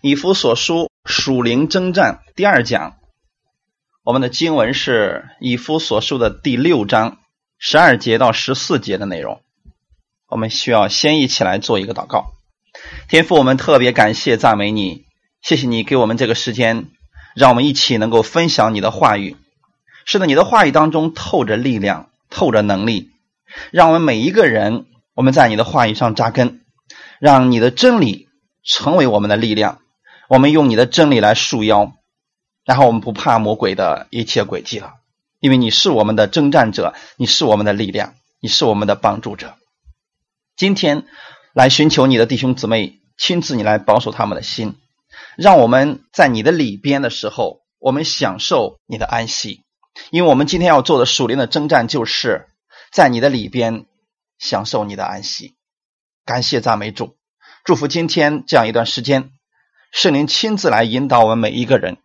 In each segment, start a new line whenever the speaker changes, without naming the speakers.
以弗所书属灵征战第二讲，我们的经文是以弗所书的第六章十二节到十四节的内容。我们需要先一起来做一个祷告。天父，我们特别感谢赞美你，谢谢你给我们这个时间，让我们一起能够分享你的话语。是的，你的话语当中透着力量，透着能力，让我们每一个人，我们在你的话语上扎根，让你的真理成为我们的力量。我们用你的真理来束腰，然后我们不怕魔鬼的一切诡计了，因为你是我们的征战者，你是我们的力量，你是我们的帮助者。今天来寻求你的弟兄姊妹，亲自你来保守他们的心，让我们在你的里边的时候，我们享受你的安息。因为我们今天要做的属灵的征战，就是在你的里边享受你的安息。感谢赞美主，祝福今天这样一段时间。圣灵亲自来引导我们每一个人，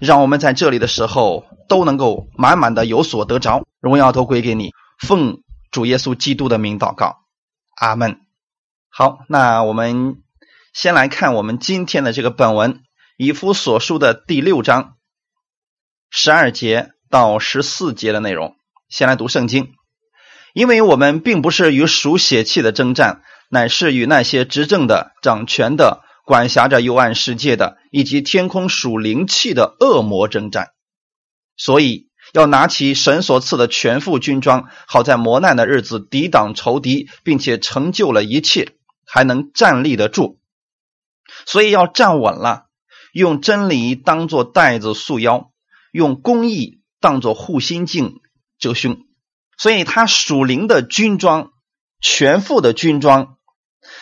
让我们在这里的时候都能够满满的有所得着，荣耀都归给你。奉主耶稣基督的名祷告，阿门。好，那我们先来看我们今天的这个本文，以夫所书的第六章十二节到十四节的内容。先来读圣经，因为我们并不是与属血气的征战，乃是与那些执政的、掌权的。管辖着幽暗世界的，以及天空属灵气的恶魔征战，所以要拿起神所赐的全副军装，好在磨难的日子抵挡仇敌，并且成就了一切，还能站立得住。所以要站稳了，用真理当做带子束腰，用公义当做护心镜遮胸。所以他属灵的军装，全副的军装，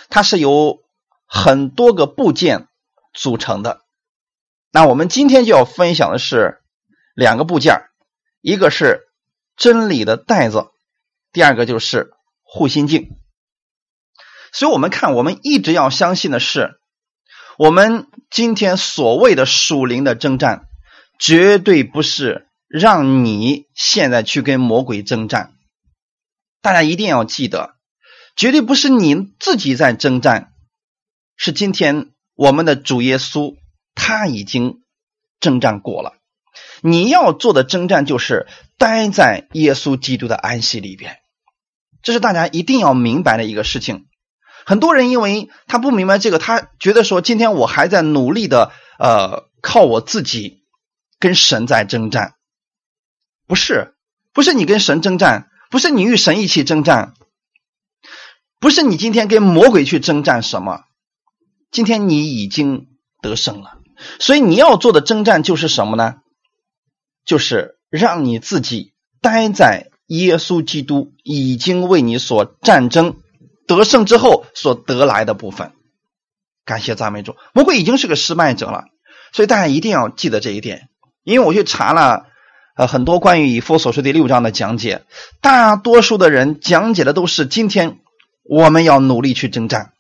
它是由。很多个部件组成的，那我们今天就要分享的是两个部件，一个是真理的袋子，第二个就是护心镜。所以，我们看，我们一直要相信的是，我们今天所谓的属灵的征战，绝对不是让你现在去跟魔鬼征战。大家一定要记得，绝对不是你自己在征战。是今天我们的主耶稣，他已经征战过了。你要做的征战就是待在耶稣基督的安息里边，这是大家一定要明白的一个事情。很多人因为他不明白这个，他觉得说今天我还在努力的呃靠我自己跟神在征战，不是，不是你跟神征战，不是你与神一起征战，不是你今天跟魔鬼去征战什么。今天你已经得胜了，所以你要做的征战就是什么呢？就是让你自己待在耶稣基督已经为你所战争得胜之后所得来的部分。感谢赞美主，魔鬼已经是个失败者了，所以大家一定要记得这一点。因为我去查了呃很多关于以弗所说第六章的讲解，大多数的人讲解的都是今天我们要努力去征战。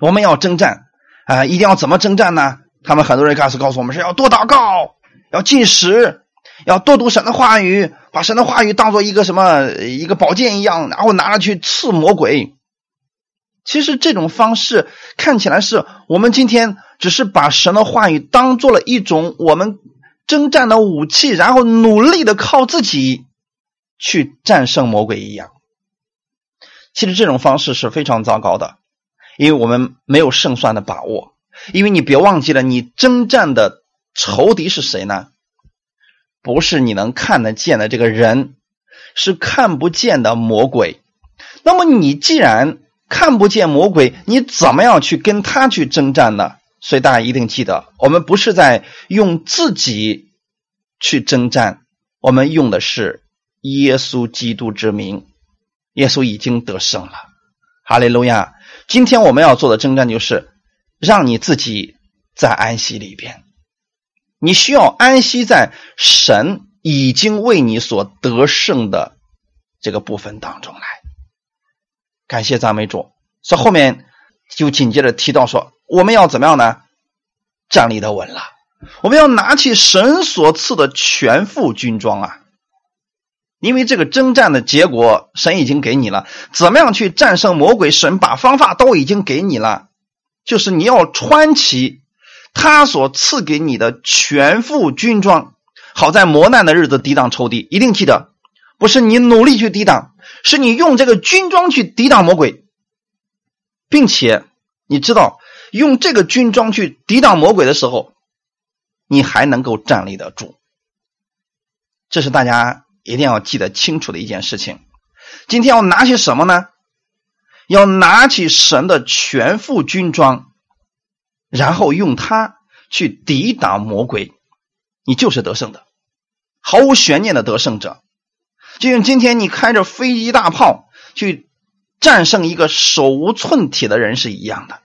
我们要征战啊！一定要怎么征战呢？他们很多人告诉告诉我们是要多祷告，要进食，要多读神的话语，把神的话语当做一个什么一个宝剑一样，然后拿着去刺魔鬼。其实这种方式看起来是我们今天只是把神的话语当做了一种我们征战的武器，然后努力的靠自己去战胜魔鬼一样。其实这种方式是非常糟糕的。因为我们没有胜算的把握，因为你别忘记了，你征战的仇敌是谁呢？不是你能看得见的这个人，是看不见的魔鬼。那么你既然看不见魔鬼，你怎么样去跟他去征战呢？所以大家一定记得，我们不是在用自己去征战，我们用的是耶稣基督之名。耶稣已经得胜了，哈利路亚。今天我们要做的征战，就是让你自己在安息里边。你需要安息在神已经为你所得胜的这个部分当中来。感谢赞美主。所以后面就紧接着提到说，我们要怎么样呢？站立的稳了。我们要拿起神所赐的全副军装啊。因为这个征战的结果，神已经给你了。怎么样去战胜魔鬼？神把方法都已经给你了，就是你要穿起他所赐给你的全副军装，好在磨难的日子抵挡仇敌。一定记得，不是你努力去抵挡，是你用这个军装去抵挡魔鬼，并且你知道用这个军装去抵挡魔鬼的时候，你还能够站立得住。这是大家一定要记得清楚的一件事情。今天要拿起什么呢？要拿起神的全副军装，然后用它去抵挡魔鬼，你就是得胜的，毫无悬念的得胜者。就像今天你开着飞机大炮去战胜一个手无寸铁的人是一样的。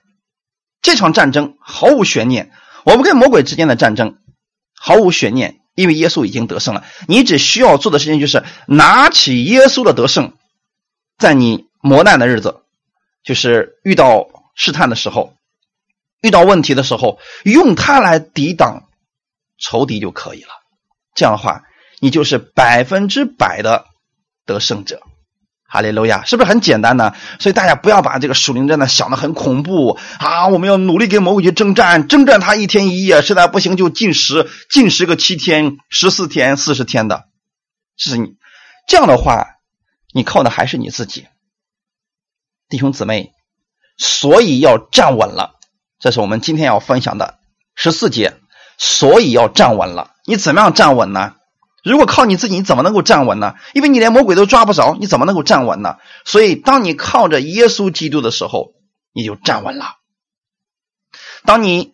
这场战争毫无悬念，我们跟魔鬼之间的战争毫无悬念，因为耶稣已经得胜了。你只需要做的事情就是拿起耶稣的得胜，在你磨难的日子。就是遇到试探的时候，遇到问题的时候，用它来抵挡仇敌就可以了。这样的话，你就是百分之百的得胜者。哈利路亚，是不是很简单呢？所以大家不要把这个属灵战呢想的很恐怖啊！我们要努力跟魔鬼去征战，征战他一天一夜，实在不行就禁食，禁食个七天、十四天、四十天的。是你这样的话，你靠的还是你自己。弟兄姊妹，所以要站稳了。这是我们今天要分享的十四节。所以要站稳了，你怎么样站稳呢？如果靠你自己，你怎么能够站稳呢？因为你连魔鬼都抓不着，你怎么能够站稳呢？所以，当你靠着耶稣基督的时候，你就站稳了。当你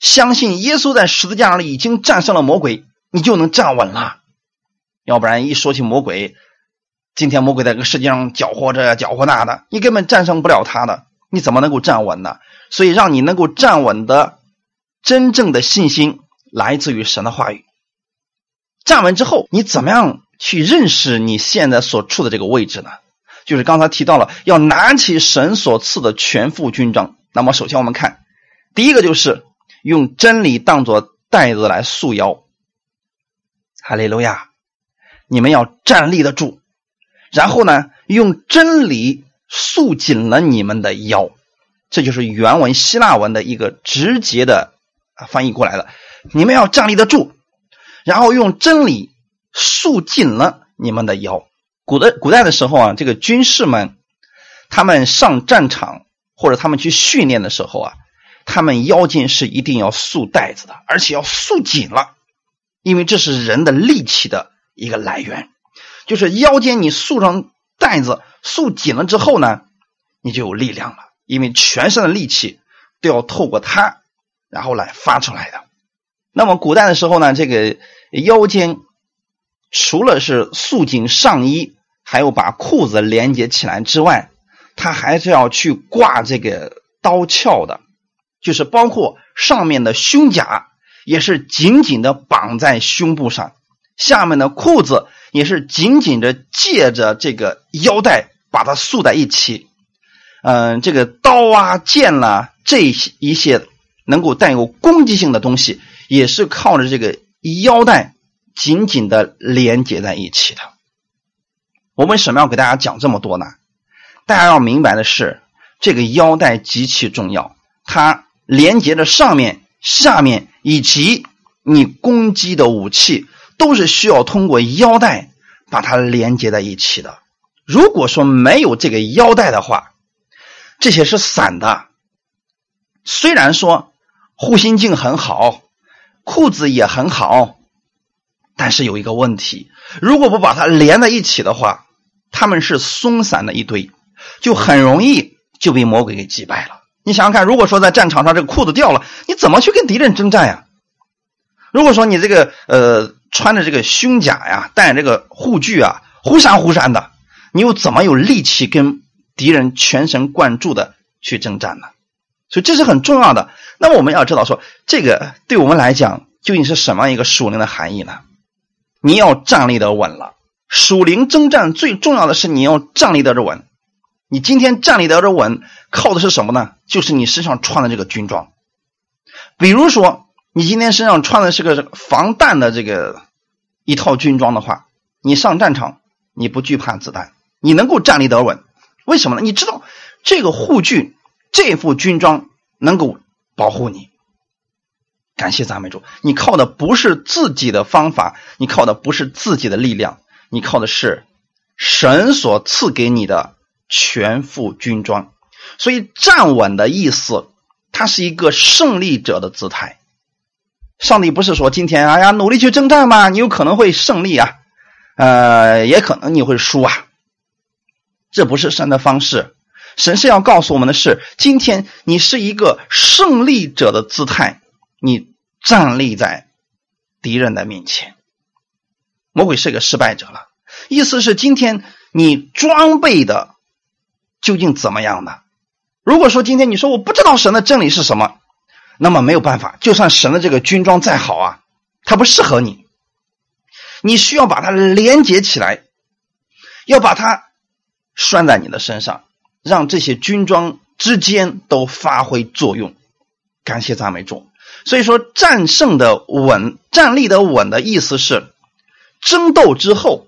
相信耶稣在十字架上已经战胜了魔鬼，你就能站稳了。要不然，一说起魔鬼，今天魔鬼在这个世界上搅和这搅和那的，你根本战胜不了他的，你怎么能够站稳呢？所以，让你能够站稳的真正的信心来自于神的话语。站稳之后，你怎么样去认识你现在所处的这个位置呢？就是刚才提到了要拿起神所赐的全副军装。那么，首先我们看第一个就是用真理当做带子来束腰。哈利路亚！你们要站立得住。然后呢，用真理束紧了你们的腰，这就是原文希腊文的一个直接的翻译过来的。你们要站立得住，然后用真理束紧了你们的腰。古代古代的时候啊，这个军士们，他们上战场或者他们去训练的时候啊，他们腰间是一定要束带子的，而且要束紧了，因为这是人的力气的一个来源。就是腰间你束上带子，束紧了之后呢，你就有力量了。因为全身的力气都要透过它，然后来发出来的。那么古代的时候呢，这个腰间除了是束紧上衣，还有把裤子连接起来之外，它还是要去挂这个刀鞘的，就是包括上面的胸甲也是紧紧的绑在胸部上，下面的裤子。也是紧紧的借着这个腰带把它束在一起，嗯，这个刀啊、剑啦，这一些能够带有攻击性的东西，也是靠着这个腰带紧紧的连接在一起的。我为什么要给大家讲这么多呢？大家要明白的是，这个腰带极其重要，它连接着上面、下面以及你攻击的武器。都是需要通过腰带把它连接在一起的。如果说没有这个腰带的话，这些是散的。虽然说护心镜很好，裤子也很好，但是有一个问题：如果不把它连在一起的话，他们是松散的一堆，就很容易就被魔鬼给击败了。你想想看，如果说在战场上这个裤子掉了，你怎么去跟敌人征战呀？如果说你这个呃。穿着这个胸甲呀，戴这个护具啊，忽闪忽闪的，你又怎么有力气跟敌人全神贯注的去征战呢？所以这是很重要的。那么我们要知道说，这个对我们来讲究竟是什么一个属灵的含义呢？你要站立得稳了。属灵征战最重要的是你要站立得稳。你今天站立得着稳，靠的是什么呢？就是你身上穿的这个军装。比如说。你今天身上穿的是个防弹的这个一套军装的话，你上战场你不惧怕子弹，你能够站立得稳。为什么呢？你知道这个护具、这副军装能够保护你。感谢赞美主，你靠的不是自己的方法，你靠的不是自己的力量，你靠的是神所赐给你的全副军装。所以站稳的意思，它是一个胜利者的姿态。上帝不是说今天哎呀努力去征战嘛，你有可能会胜利啊，呃，也可能你会输啊。这不是神的方式，神是要告诉我们的是，今天你是一个胜利者的姿态，你。站立在敌人的面前，魔鬼是个失败者了。意思是今天你装备的究竟怎么样呢？如果说今天你说我不知道神的真理是什么，那么没有办法，就算神的这个军装再好啊，它不适合你。你需要把它连接起来，要把它拴在你的身上，让这些军装之间都发挥作用。感谢赞美主。所以说，战胜的稳，站立的稳的意思是，争斗之后，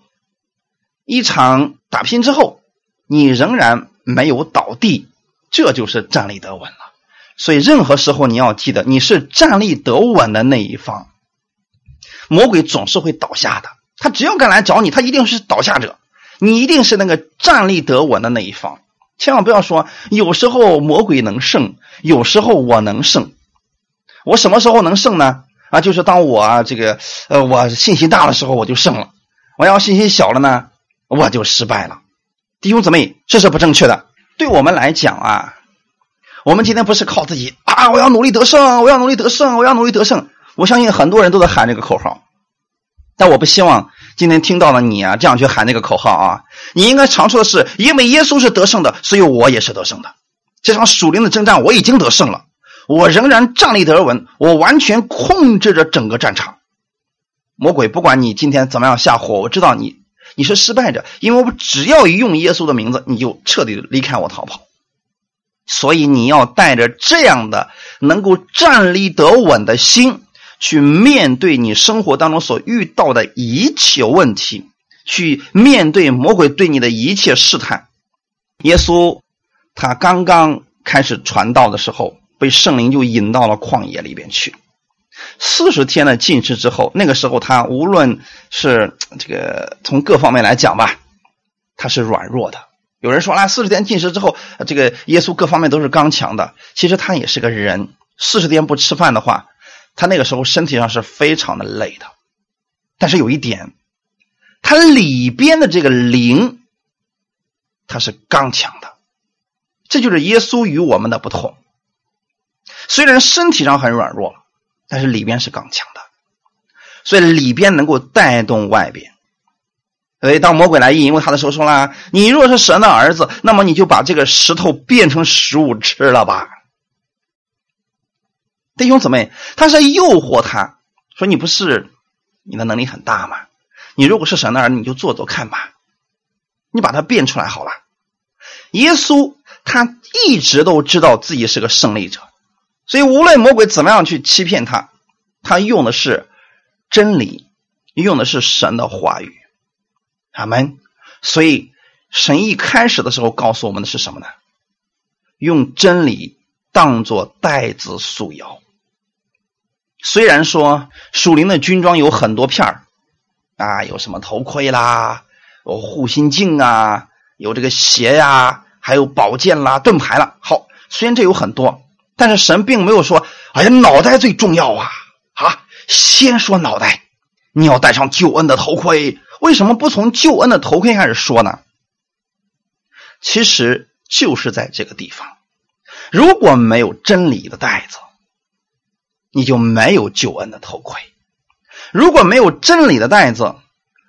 一场打拼之后，你仍然没有倒地，这就是站立得稳了。所以，任何时候你要记得，你是站立得稳的那一方。魔鬼总是会倒下的，他只要敢来找你，他一定是倒下者，你一定是那个站立得稳的那一方。千万不要说，有时候魔鬼能胜，有时候我能胜。我什么时候能胜呢？啊，就是当我这个呃，我信心大的时候，我就胜了；我要信心小了呢，我就失败了。弟兄姊妹，这是不正确的。对我们来讲啊，我们今天不是靠自己啊，我要努力得胜，我要努力得胜，我要努力得胜。我相信很多人都在喊这个口号，但我不希望今天听到了你啊这样去喊那个口号啊。你应该常说的是，因为耶稣是得胜的，所以我也是得胜的。这场属灵的征战，我已经得胜了。我仍然站立得稳，我完全控制着整个战场。魔鬼，不管你今天怎么样下火，我知道你你是失败者，因为我只要一用耶稣的名字，你就彻底离开我逃跑。所以你要带着这样的能够站立得稳的心，去面对你生活当中所遇到的一切问题，去面对魔鬼对你的一切试探。耶稣他刚刚开始传道的时候。被圣灵就引到了旷野里边去，四十天的禁食之后，那个时候他无论是这个从各方面来讲吧，他是软弱的。有人说啊，四十天禁食之后，这个耶稣各方面都是刚强的。其实他也是个人，四十天不吃饭的话，他那个时候身体上是非常的累的。但是有一点，他里边的这个灵，他是刚强的。这就是耶稣与我们的不同。虽然身体上很软弱，但是里边是刚强的，所以里边能够带动外边。所以当魔鬼来引诱他的时候，说了：“你若是神的儿子，那么你就把这个石头变成食物吃了吧。”弟兄姊妹，他是诱惑他说：“你不是你的能力很大吗？你如果是神的儿，你就做做看吧，你把它变出来好了。”耶稣他一直都知道自己是个胜利者。所以，无论魔鬼怎么样去欺骗他，他用的是真理，用的是神的话语。阿门。所以，神一开始的时候告诉我们的是什么呢？用真理当做带子束腰。虽然说属灵的军装有很多片儿啊，有什么头盔啦，有护心镜啊，有这个鞋呀，还有宝剑啦、盾牌啦。好，虽然这有很多。但是神并没有说：“哎呀，脑袋最重要啊！啊，先说脑袋，你要戴上救恩的头盔。为什么不从救恩的头盔开始说呢？其实就是在这个地方，如果没有真理的袋子，你就没有救恩的头盔；如果没有真理的袋子，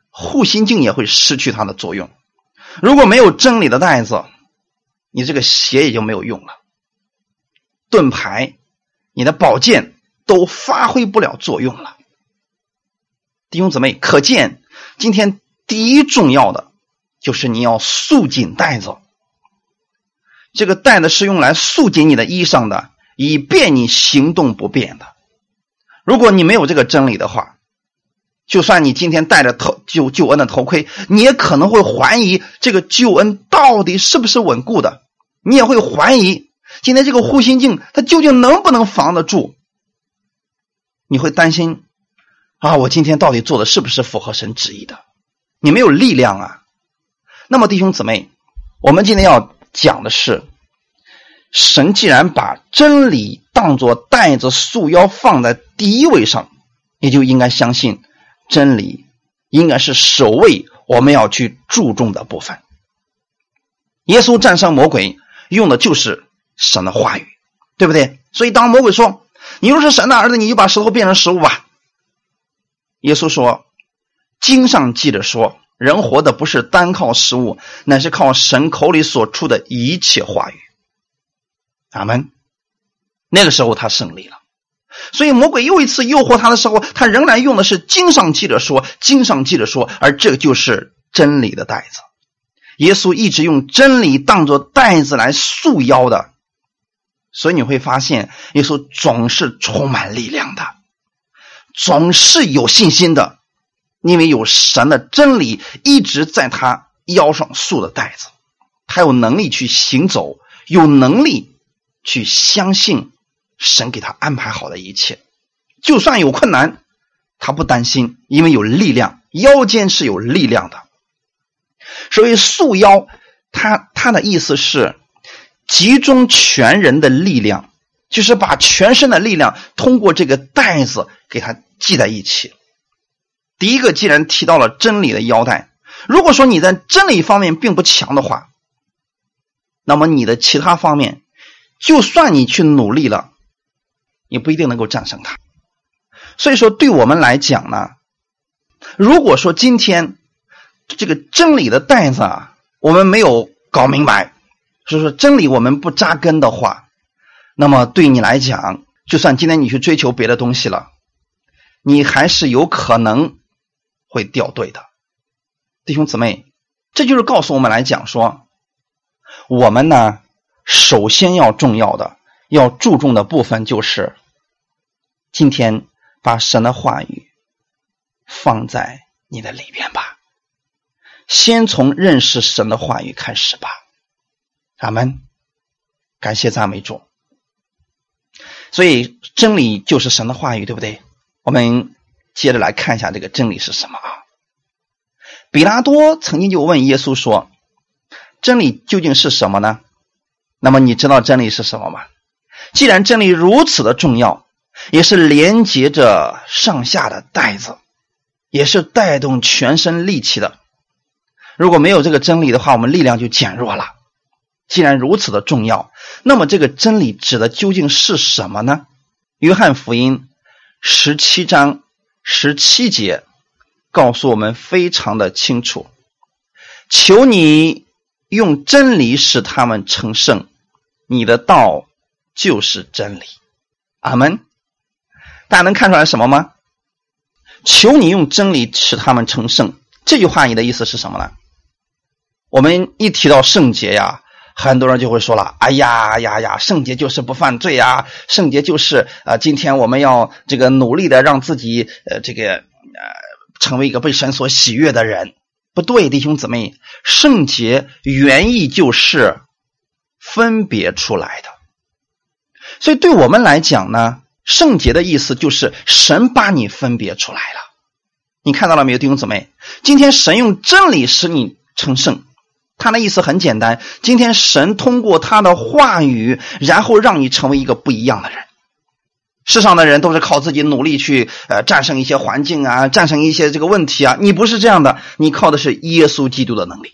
护心镜也会失去它的作用；如果没有真理的袋子，你这个鞋也就没有用了。”盾牌，你的宝剑都发挥不了作用了。弟兄姊妹，可见今天第一重要的就是你要束紧带子。这个带子是用来束紧你的衣裳的，以便你行动不便的。如果你没有这个真理的话，就算你今天戴着头救救恩的头盔，你也可能会怀疑这个救恩到底是不是稳固的，你也会怀疑。今天这个护心镜，它究竟能不能防得住？你会担心啊，我今天到底做的是不是符合神旨意的？你没有力量啊。那么弟兄姊妹，我们今天要讲的是，神既然把真理当作带子束腰放在第一位上，也就应该相信真理应该是首位我们要去注重的部分。耶稣战胜魔鬼用的就是神的话语，对不对？所以当魔鬼说：“你若是神的儿子，你就把石头变成食物吧。”耶稣说：“经上记着说，人活的不是单靠食物，乃是靠神口里所出的一切话语。”阿门。那个时候他胜利了。所以魔鬼又一次诱惑他的时候，他仍然用的是经上记着说，经上记着说，而这就是真理的带子。耶稣一直用真理当做带子来束腰的，所以你会发现，耶稣总是充满力量的，总是有信心的，因为有神的真理一直在他腰上束的带子，他有能力去行走，有能力去相信神给他安排好的一切，就算有困难，他不担心，因为有力量，腰间是有力量的。所以束腰，他他的意思是集中全人的力量，就是把全身的力量通过这个带子给它系在一起。第一个既然提到了真理的腰带，如果说你在真理方面并不强的话，那么你的其他方面，就算你去努力了，也不一定能够战胜它。所以说，对我们来讲呢，如果说今天。这个真理的带子啊，我们没有搞明白，所以说真理我们不扎根的话，那么对你来讲，就算今天你去追求别的东西了，你还是有可能会掉队的。弟兄姊妹，这就是告诉我们来讲说，我们呢，首先要重要的、要注重的部分就是，今天把神的话语放在你的里边吧。先从认识神的话语开始吧，阿门。感谢赞美主。所以真理就是神的话语，对不对？我们接着来看一下这个真理是什么啊？比拉多曾经就问耶稣说：“真理究竟是什么呢？”那么你知道真理是什么吗？既然真理如此的重要，也是连接着上下的带子，也是带动全身力气的。如果没有这个真理的话，我们力量就减弱了。既然如此的重要，那么这个真理指的究竟是什么呢？约翰福音十七章十七节告诉我们非常的清楚：求你用真理使他们成圣，你的道就是真理。阿门。大家能看出来什么吗？求你用真理使他们成圣。这句话你的意思是什么呢？我们一提到圣洁呀，很多人就会说了：“哎呀呀呀，圣洁就是不犯罪啊，圣洁就是啊，今天我们要这个努力的让自己呃这个呃成为一个被神所喜悦的人。”不对，弟兄姊妹，圣洁原意就是分别出来的。所以对我们来讲呢，圣洁的意思就是神把你分别出来了。你看到了没有，弟兄姊妹？今天神用真理使你成圣。他的意思很简单：今天神通过他的话语，然后让你成为一个不一样的人。世上的人都是靠自己努力去呃战胜一些环境啊，战胜一些这个问题啊。你不是这样的，你靠的是耶稣基督的能力。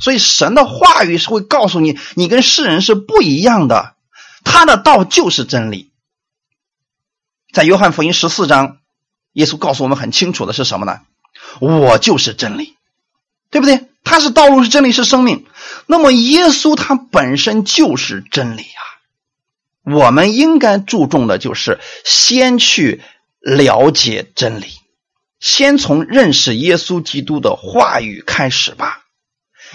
所以神的话语是会告诉你，你跟世人是不一样的。他的道就是真理。在约翰福音十四章，耶稣告诉我们很清楚的是什么呢？我就是真理，对不对？他是道路，是真理，是生命。那么耶稣他本身就是真理啊！我们应该注重的就是先去了解真理，先从认识耶稣基督的话语开始吧，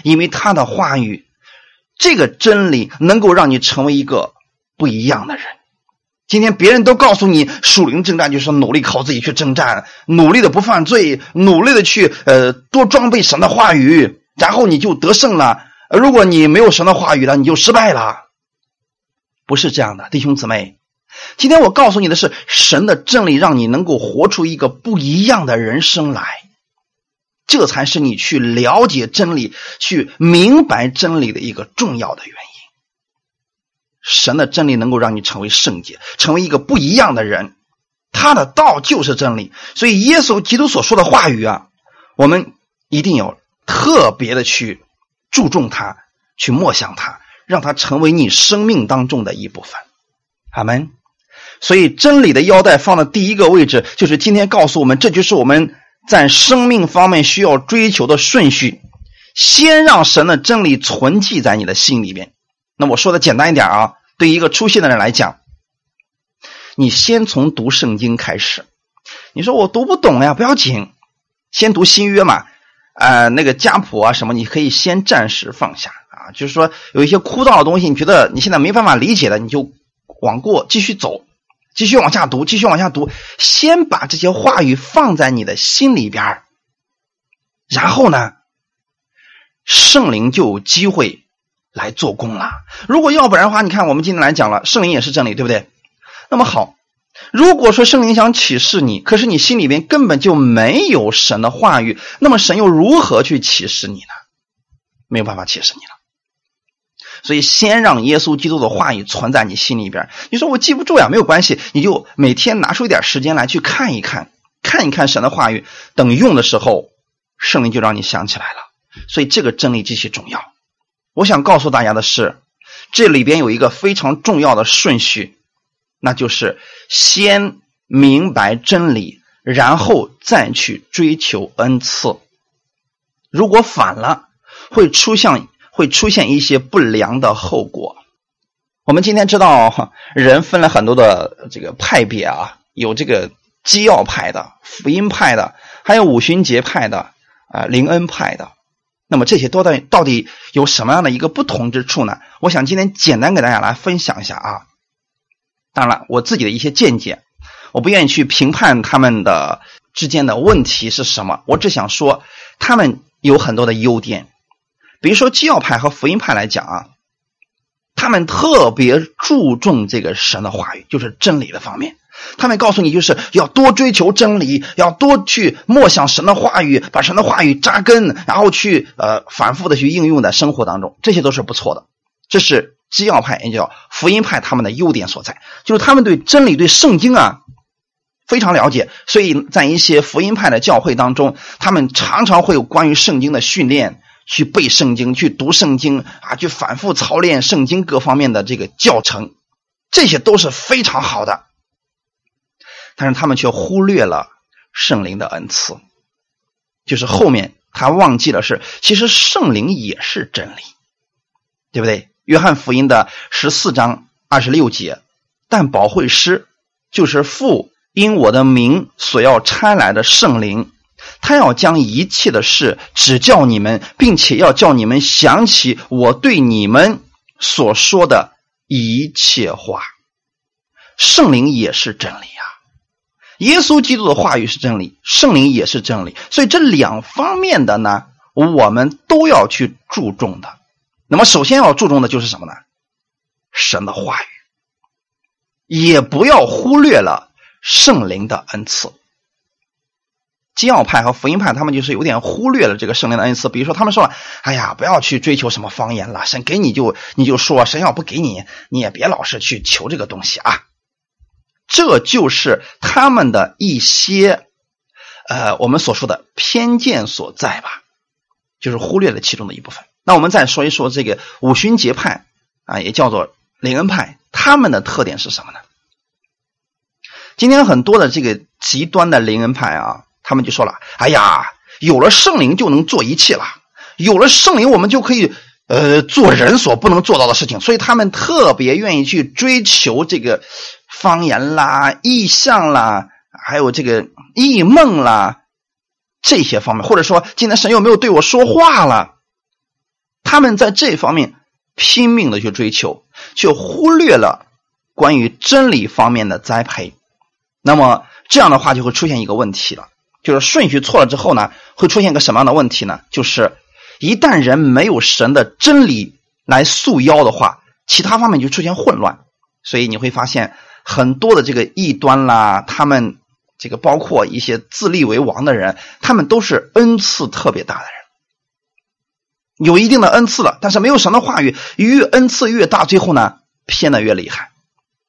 因为他的话语，这个真理能够让你成为一个不一样的人。今天别人都告诉你，属灵征战就是努力靠自己去征战，努力的不犯罪，努力的去呃多装备神的话语，然后你就得胜了。如果你没有神的话语了，你就失败了。不是这样的，弟兄姊妹，今天我告诉你的是，神的真理让你能够活出一个不一样的人生来，这才是你去了解真理、去明白真理的一个重要的原因。神的真理能够让你成为圣洁，成为一个不一样的人。他的道就是真理，所以耶稣基督所说的话语啊，我们一定要特别的去注重它，去默想它，让它成为你生命当中的一部分。阿门。所以真理的腰带放的第一个位置，就是今天告诉我们，这就是我们在生命方面需要追求的顺序。先让神的真理存记在你的心里边。那我说的简单一点啊，对于一个初信的人来讲。你先从读圣经开始，你说我读不懂呀，不要紧，先读新约嘛，呃，那个家谱啊什么，你可以先暂时放下啊，就是说有一些枯燥的东西，你觉得你现在没办法理解的，你就往过继续走，继续往下读，继续往下读，先把这些话语放在你的心里边然后呢，圣灵就有机会来做工了。如果要不然的话，你看我们今天来讲了，圣灵也是真理，对不对？那么好，如果说圣灵想启示你，可是你心里边根本就没有神的话语，那么神又如何去启示你呢？没有办法启示你了。所以，先让耶稣基督的话语存在你心里边。你说我记不住呀，没有关系，你就每天拿出一点时间来去看一看，看一看神的话语。等用的时候，圣灵就让你想起来了。所以，这个真理极其重要。我想告诉大家的是，这里边有一个非常重要的顺序。那就是先明白真理，然后再去追求恩赐。如果反了，会出现会出现一些不良的后果。我们今天知道，人分了很多的这个派别啊，有这个基要派的、福音派的，还有五旬节派的啊、灵恩派的。那么这些都到到底有什么样的一个不同之处呢？我想今天简单给大家来分享一下啊。当然，我自己的一些见解，我不愿意去评判他们的之间的问题是什么。我只想说，他们有很多的优点。比如说，基要派和福音派来讲啊，他们特别注重这个神的话语，就是真理的方面。他们告诉你，就是要多追求真理，要多去默想神的话语，把神的话语扎根，然后去呃反复的去应用在生活当中，这些都是不错的。这是。基要派也叫福音派，他们的优点所在就是他们对真理、对圣经啊非常了解，所以在一些福音派的教会当中，他们常常会有关于圣经的训练，去背圣经、去读圣经啊，去反复操练圣经各方面的这个教程，这些都是非常好的。但是他们却忽略了圣灵的恩赐，就是后面他忘记了是，其实圣灵也是真理，对不对？约翰福音的十四章二十六节，但保惠师就是父因我的名所要差来的圣灵，他要将一切的事指教你们，并且要叫你们想起我对你们所说的一切话。圣灵也是真理啊！耶稣基督的话语是真理，圣灵也是真理，所以这两方面的呢，我们都要去注重的。那么，首先要注重的就是什么呢？神的话语，也不要忽略了圣灵的恩赐。教派和福音派，他们就是有点忽略了这个圣灵的恩赐。比如说，他们说：“哎呀，不要去追求什么方言了，神给你就你就说，神要不给你，你也别老是去求这个东西啊。”这就是他们的一些呃，我们所说的偏见所在吧，就是忽略了其中的一部分。那我们再说一说这个五旬节派啊，也叫做灵恩派，他们的特点是什么呢？今天很多的这个极端的灵恩派啊，他们就说了：“哎呀，有了圣灵就能做一切了，有了圣灵我们就可以呃做人所不能做到的事情。”所以他们特别愿意去追求这个方言啦、意象啦，还有这个异梦啦这些方面，或者说今天神有没有对我说话了？他们在这方面拼命的去追求，却忽略了关于真理方面的栽培。那么这样的话就会出现一个问题了，就是顺序错了之后呢，会出现个什么样的问题呢？就是一旦人没有神的真理来束腰的话，其他方面就出现混乱。所以你会发现很多的这个异端啦，他们这个包括一些自立为王的人，他们都是恩赐特别大的人，有一定的恩赐了，但是没有神的话语，越恩赐越大，最后呢偏的越厉害。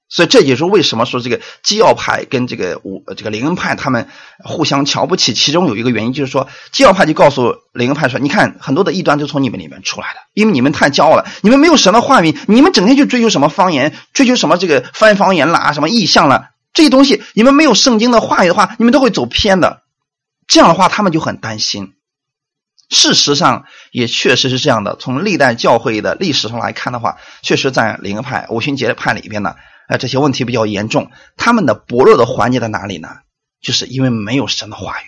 所以这也是为什么说这个基要派跟这个五这个灵恩派他们互相瞧不起。其中有一个原因就是说，基要派就告诉灵恩派说：“你看，很多的异端就从你们里面出来的，因为你们太骄傲了，你们没有神的话语，你们整天去追求什么方言，追求什么这个翻方言啦，什么意象了这些东西，你们没有圣经的话语的话，你们都会走偏的。这样的话，他们就很担心。事实上，也确实是这样的。从历代教会的历史上来看的话，确实在灵恩派、五旬节派里边呢。”啊，这些问题比较严重，他们的薄弱的环节在哪里呢？就是因为没有神的话语。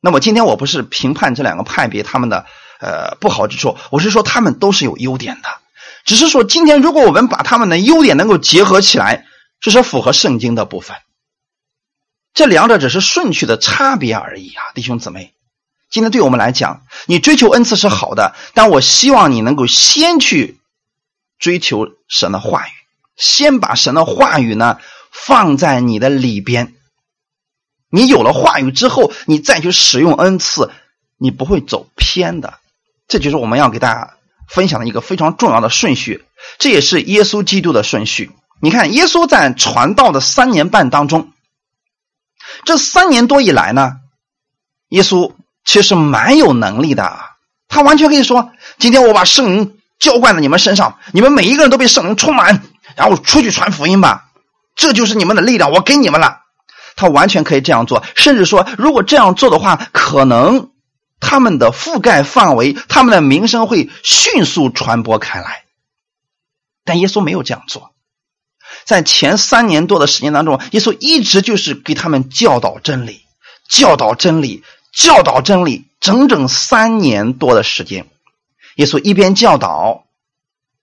那么今天我不是评判这两个派别他们的呃不好之处，我是说他们都是有优点的，只是说今天如果我们把他们的优点能够结合起来，这是符合圣经的部分。这两者只是顺序的差别而已啊，弟兄姊妹。今天对我们来讲，你追求恩赐是好的，但我希望你能够先去追求神的话语。先把神的话语呢放在你的里边，你有了话语之后，你再去使用恩赐，你不会走偏的。这就是我们要给大家分享的一个非常重要的顺序，这也是耶稣基督的顺序。你看，耶稣在传道的三年半当中，这三年多以来呢，耶稣其实蛮有能力的，他完全可以说：“今天我把圣灵浇灌在你们身上，你们每一个人都被圣灵充满。”然后出去传福音吧，这就是你们的力量，我给你们了。他完全可以这样做，甚至说，如果这样做的话，可能他们的覆盖范围、他们的名声会迅速传播开来。但耶稣没有这样做，在前三年多的时间当中，耶稣一直就是给他们教导真理、教导真理、教导真理，整整三年多的时间，耶稣一边教导，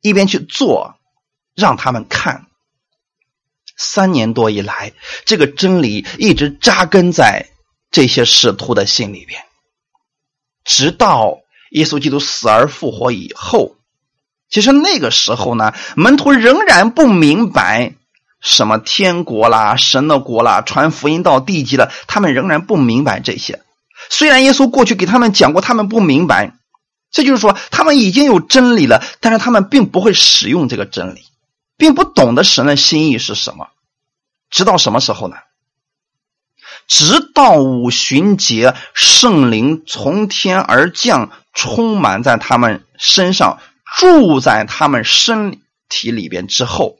一边去做。让他们看，三年多以来，这个真理一直扎根在这些使徒的心里边，直到耶稣基督死而复活以后。其实那个时候呢，门徒仍然不明白什么天国啦、神的国啦、传福音到地极了，他们仍然不明白这些。虽然耶稣过去给他们讲过，他们不明白。这就是说，他们已经有真理了，但是他们并不会使用这个真理。并不懂得神的心意是什么，直到什么时候呢？直到五旬节，圣灵从天而降，充满在他们身上，住在他们身体里边之后，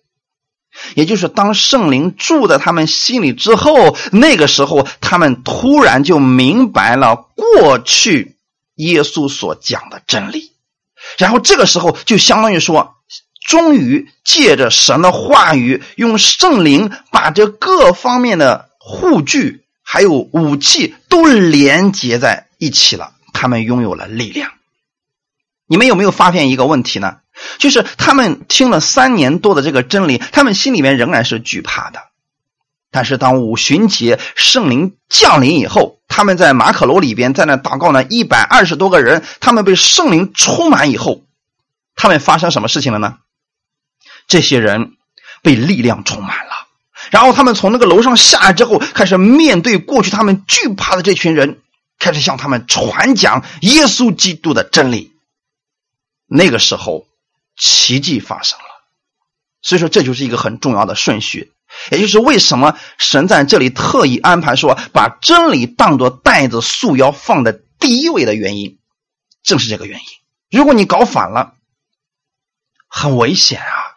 也就是当圣灵住在他们心里之后，那个时候，他们突然就明白了过去耶稣所讲的真理，然后这个时候就相当于说。终于借着神的话语，用圣灵把这各方面的护具还有武器都连接在一起了。他们拥有了力量。你们有没有发现一个问题呢？就是他们听了三年多的这个真理，他们心里面仍然是惧怕的。但是当五旬节圣灵降临以后，他们在马可楼里边在那祷告呢，一百二十多个人，他们被圣灵充满以后，他们发生什么事情了呢？这些人被力量充满了，然后他们从那个楼上下来之后，开始面对过去他们惧怕的这群人，开始向他们传讲耶稣基督的真理。那个时候，奇迹发生了。所以说，这就是一个很重要的顺序，也就是为什么神在这里特意安排说把真理当作带子束腰放在第一位的原因，正是这个原因。如果你搞反了，很危险啊！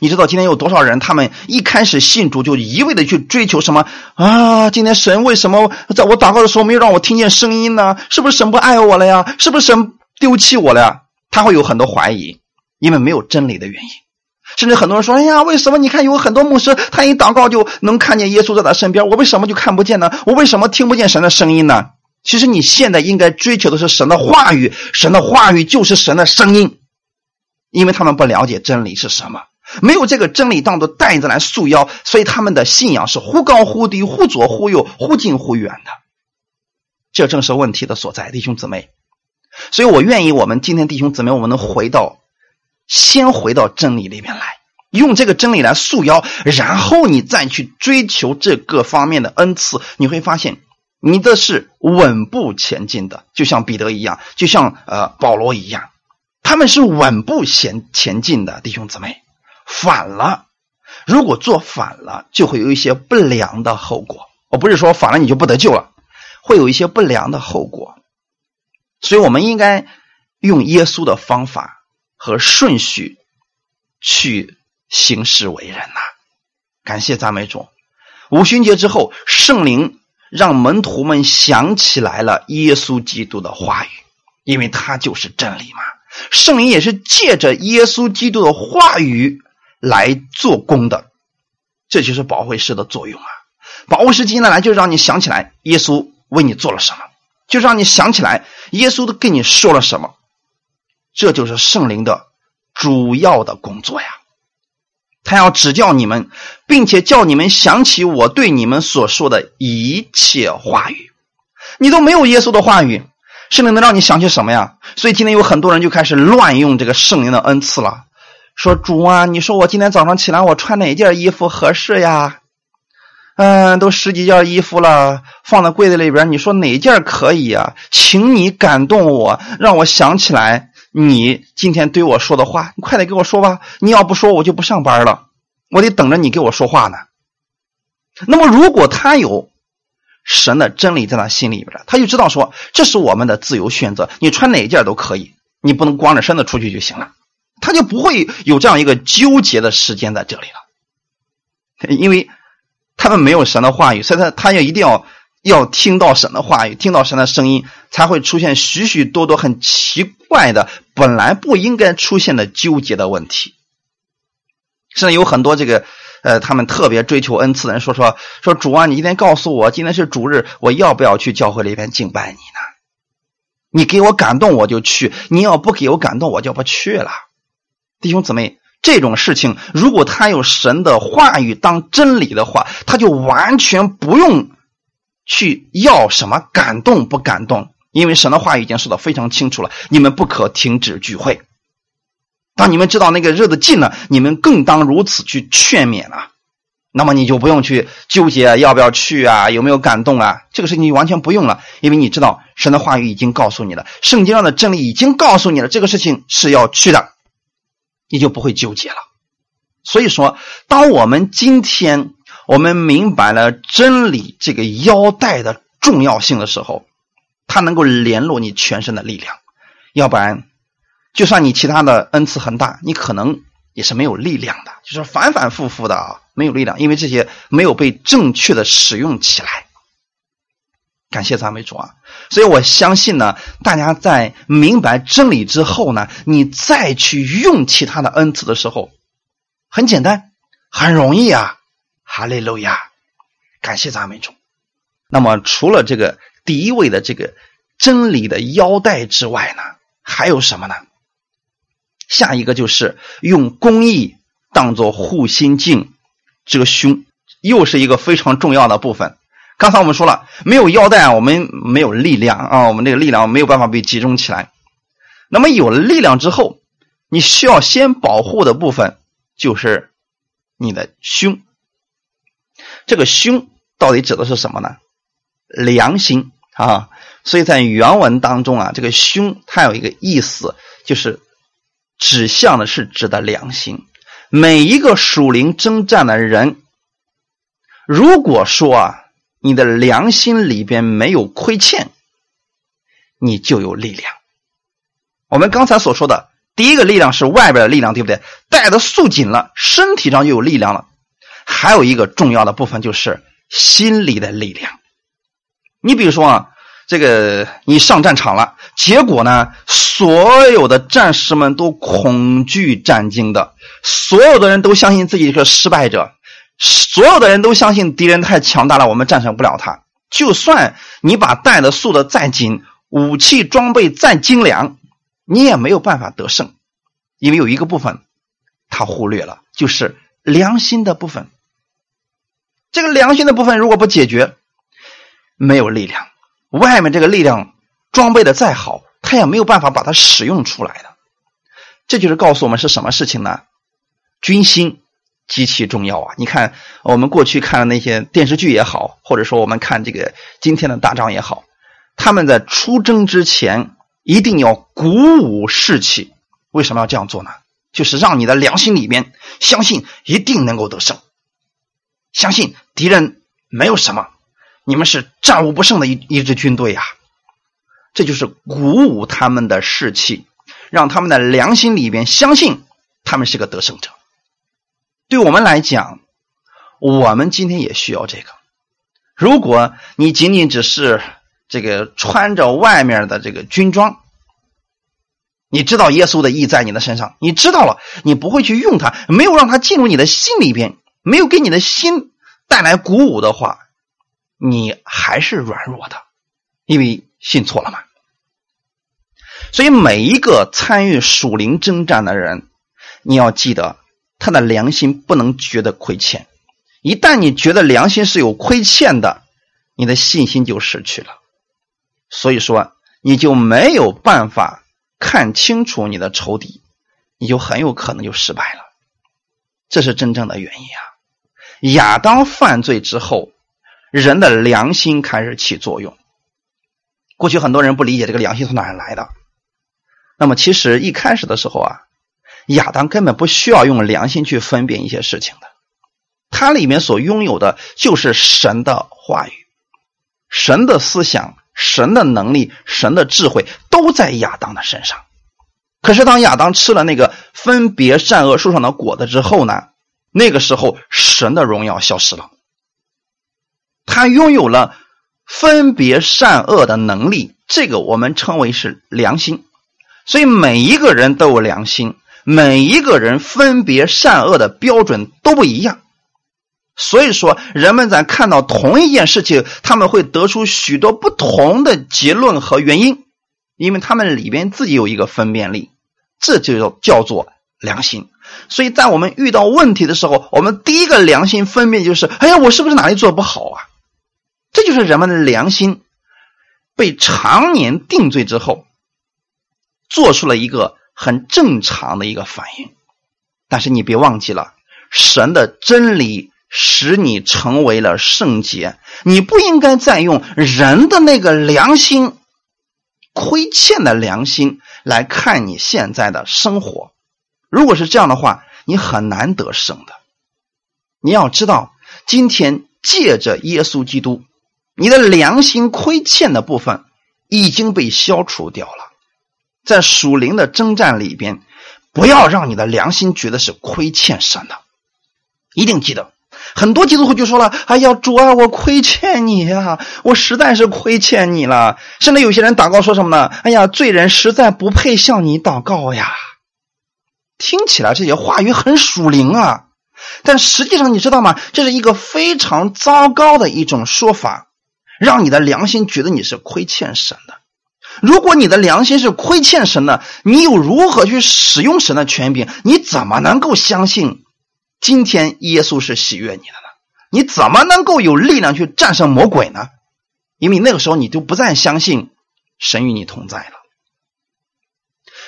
你知道今天有多少人？他们一开始信主就一味的去追求什么啊？今天神为什么在我祷告的时候没有让我听见声音呢？是不是神不爱我了呀？是不是神丢弃我了呀？他会有很多怀疑，因为没有真理的原因。甚至很多人说：“哎呀，为什么？你看有很多牧师，他一祷告就能看见耶稣在他身边，我为什么就看不见呢？我为什么听不见神的声音呢？”其实你现在应该追求的是神的话语，神的话语就是神的声音，因为他们不了解真理是什么。没有这个真理当做带子来束腰，所以他们的信仰是忽高忽低、忽左忽右、忽近忽远的。这正是问题的所在，弟兄姊妹。所以我愿意我们今天弟兄姊妹，我们能回到，先回到真理里面来，用这个真理来束腰，然后你再去追求这个方面的恩赐，你会发现你的是稳步前进的，就像彼得一样，就像呃保罗一样，他们是稳步前前进的弟兄姊妹。反了，如果做反了，就会有一些不良的后果。我不是说反了你就不得救了，会有一些不良的后果。所以我们应该用耶稣的方法和顺序去。行事为人呐，感谢赞美主。五旬节之后，圣灵让门徒们想起来了耶稣基督的话语，因为他就是真理嘛。圣灵也是借着耶稣基督的话语来做工的，这就是保惠师的作用啊。保惠师今天来就是让你想起来耶稣为你做了什么，就是让你想起来耶稣都跟你说了什么，这就是圣灵的主要的工作呀。他要指教你们，并且叫你们想起我对你们所说的一切话语。你都没有耶稣的话语，圣灵能让你想起什么呀？所以今天有很多人就开始乱用这个圣灵的恩赐了，说主啊，你说我今天早上起来我穿哪件衣服合适呀？嗯，都十几件衣服了，放在柜子里边，你说哪件可以啊？请你感动我，让我想起来。你今天对我说的话，你快点给我说吧。你要不说，我就不上班了。我得等着你给我说话呢。那么，如果他有神的真理在他心里边他就知道说这是我们的自由选择，你穿哪件都可以，你不能光着身子出去就行了。他就不会有这样一个纠结的时间在这里了，因为他们没有神的话语，所以他他也一定要。要听到神的话语，听到神的声音，才会出现许许多多很奇怪的、本来不应该出现的纠结的问题。甚至有很多这个，呃，他们特别追求恩赐的人说说说主啊，你今天告诉我今天是主日，我要不要去教会里边敬拜你呢？你给我感动我就去，你要不给我感动我就不去了。弟兄姊妹，这种事情如果他有神的话语当真理的话，他就完全不用。去要什么感动不感动？因为神的话已经说的非常清楚了，你们不可停止聚会。当你们知道那个日子近了，你们更当如此去劝勉了。那么你就不用去纠结要不要去啊，有没有感动啊？这个事情你完全不用了，因为你知道神的话语已经告诉你了，圣经上的真理已经告诉你了，这个事情是要去的，你就不会纠结了。所以说，当我们今天。我们明白了真理这个腰带的重要性的时候，它能够联络你全身的力量。要不然，就算你其他的恩赐很大，你可能也是没有力量的，就是反反复复的啊，没有力量，因为这些没有被正确的使用起来。感谢赞美主啊！所以我相信呢，大家在明白真理之后呢，你再去用其他的恩赐的时候，很简单，很容易啊。哈利路亚，感谢赞美主。那么，除了这个第一位的这个真理的腰带之外呢，还有什么呢？下一个就是用公义当做护心镜遮胸，又是一个非常重要的部分。刚才我们说了，没有腰带啊，我们没有力量啊，我们这个力量没有办法被集中起来。那么有了力量之后，你需要先保护的部分就是你的胸。这个胸到底指的是什么呢？良心啊！所以在原文当中啊，这个胸它有一个意思，就是指向的是指的良心。每一个属灵征战的人，如果说啊，你的良心里边没有亏欠，你就有力量。我们刚才所说的第一个力量是外边的力量，对不对？带的束紧了，身体上就有力量了。还有一个重要的部分就是心理的力量。你比如说啊，这个你上战场了，结果呢，所有的战士们都恐惧战惊的，所有的人都相信自己是失败者，所有的人都相信敌人太强大了，我们战胜不了他。就算你把带的束的再紧，武器装备再精良，你也没有办法得胜，因为有一个部分他忽略了，就是良心的部分。这个良心的部分如果不解决，没有力量。外面这个力量装备的再好，他也没有办法把它使用出来的。这就是告诉我们是什么事情呢？军心极其重要啊！你看，我们过去看的那些电视剧也好，或者说我们看这个今天的大仗也好，他们在出征之前一定要鼓舞士气。为什么要这样做呢？就是让你的良心里面相信一定能够得胜，相信敌人没有什么，你们是战无不胜的一一支军队啊！这就是鼓舞他们的士气，让他们的良心里边相信他们是个得胜者。对我们来讲，我们今天也需要这个。如果你仅仅只是这个穿着外面的这个军装，你知道耶稣的意在你的身上，你知道了，你不会去用它，没有让它进入你的心里边，没有给你的心带来鼓舞的话，你还是软弱的，因为信错了嘛。所以每一个参与属灵征战的人，你要记得。他的良心不能觉得亏欠，一旦你觉得良心是有亏欠的，你的信心就失去了，所以说你就没有办法看清楚你的仇敌，你就很有可能就失败了，这是真正的原因啊！亚当犯罪之后，人的良心开始起作用。过去很多人不理解这个良心从哪儿来的，那么其实一开始的时候啊。亚当根本不需要用良心去分辨一些事情的，他里面所拥有的就是神的话语、神的思想、神的能力、神的智慧都在亚当的身上。可是当亚当吃了那个分别善恶树上的果子之后呢？那个时候神的荣耀消失了，他拥有了分别善恶的能力，这个我们称为是良心。所以每一个人都有良心。每一个人分别善恶的标准都不一样，所以说人们在看到同一件事情，他们会得出许多不同的结论和原因，因为他们里边自己有一个分辨力，这就叫叫做良心。所以在我们遇到问题的时候，我们第一个良心分辨就是：哎呀，我是不是哪里做的不好啊？这就是人们的良心被常年定罪之后，做出了一个。很正常的一个反应，但是你别忘记了，神的真理使你成为了圣洁，你不应该再用人的那个良心亏欠的良心来看你现在的生活。如果是这样的话，你很难得胜的。你要知道，今天借着耶稣基督，你的良心亏欠的部分已经被消除掉了。在属灵的征战里边，不要让你的良心觉得是亏欠神的，一定记得。很多基督徒就说了：“哎呀，主啊，我亏欠你呀，我实在是亏欠你了。”甚至有些人祷告说什么呢？“哎呀，罪人实在不配向你祷告呀。”听起来这些话语很属灵啊，但实际上你知道吗？这是一个非常糟糕的一种说法，让你的良心觉得你是亏欠神的。如果你的良心是亏欠神的，你又如何去使用神的权柄？你怎么能够相信今天耶稣是喜悦你的呢？你怎么能够有力量去战胜魔鬼呢？因为那个时候你就不再相信神与你同在了。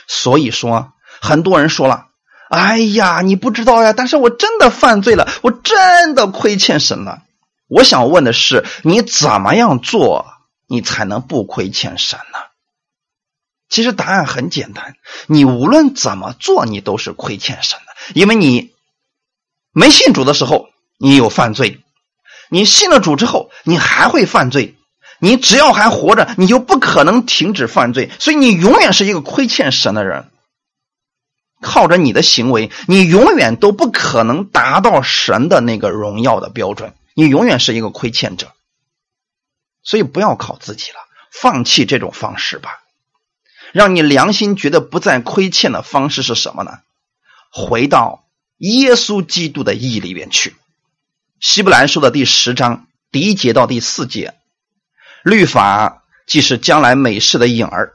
所以说，很多人说了：“哎呀，你不知道呀！”但是我真的犯罪了，我真的亏欠神了。我想问的是，你怎么样做，你才能不亏欠神呢？其实答案很简单，你无论怎么做，你都是亏欠神的，因为你没信主的时候，你有犯罪；你信了主之后，你还会犯罪。你只要还活着，你就不可能停止犯罪，所以你永远是一个亏欠神的人。靠着你的行为，你永远都不可能达到神的那个荣耀的标准，你永远是一个亏欠者。所以不要靠自己了，放弃这种方式吧。让你良心觉得不再亏欠的方式是什么呢？回到耶稣基督的意义里面去。希伯来书的第十章第一节到第四节，律法既是将来美事的影儿，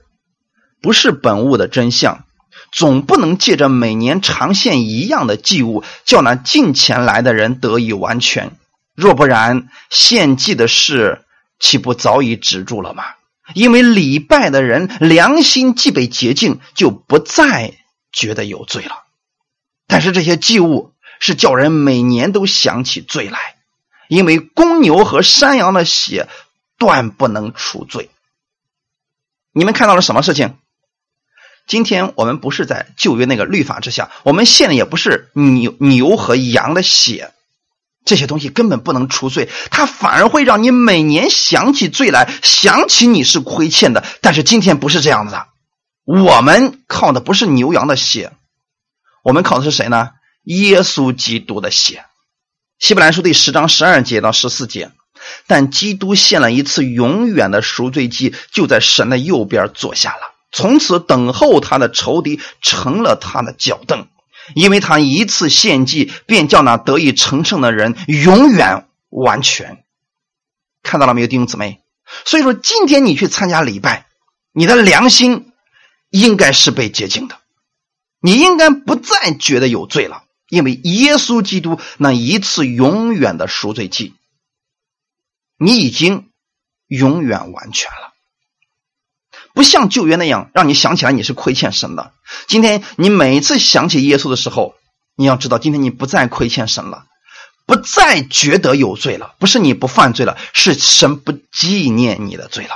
不是本物的真相，总不能借着每年长献一样的祭物，叫那近前来的人得以完全。若不然，献祭的事岂不早已止住了吗？因为礼拜的人良心既被洁净，就不再觉得有罪了。但是这些祭物是叫人每年都想起罪来，因为公牛和山羊的血断不能除罪。你们看到了什么事情？今天我们不是在旧约那个律法之下，我们献的也不是牛牛和羊的血，这些东西根本不能除罪，它反而会让你每年想起罪来，想起你是亏欠的。但是今天不是这样子的，我们靠的不是牛羊的血，我们靠的是谁呢？耶稣基督的血。希伯来书第十章十二节到十四节，但基督献了一次永远的赎罪祭，就在神的右边坐下了。从此等候他的仇敌成了他的脚凳，因为他一次献祭便叫那得以成圣的人永远完全。看到了没有，弟兄姊妹？所以说，今天你去参加礼拜，你的良心应该是被洁净的，你应该不再觉得有罪了，因为耶稣基督那一次永远的赎罪祭，你已经永远完全了。不像旧约那样，让你想起来你是亏欠神的。今天你每次想起耶稣的时候，你要知道，今天你不再亏欠神了，不再觉得有罪了。不是你不犯罪了，是神不纪念你的罪了。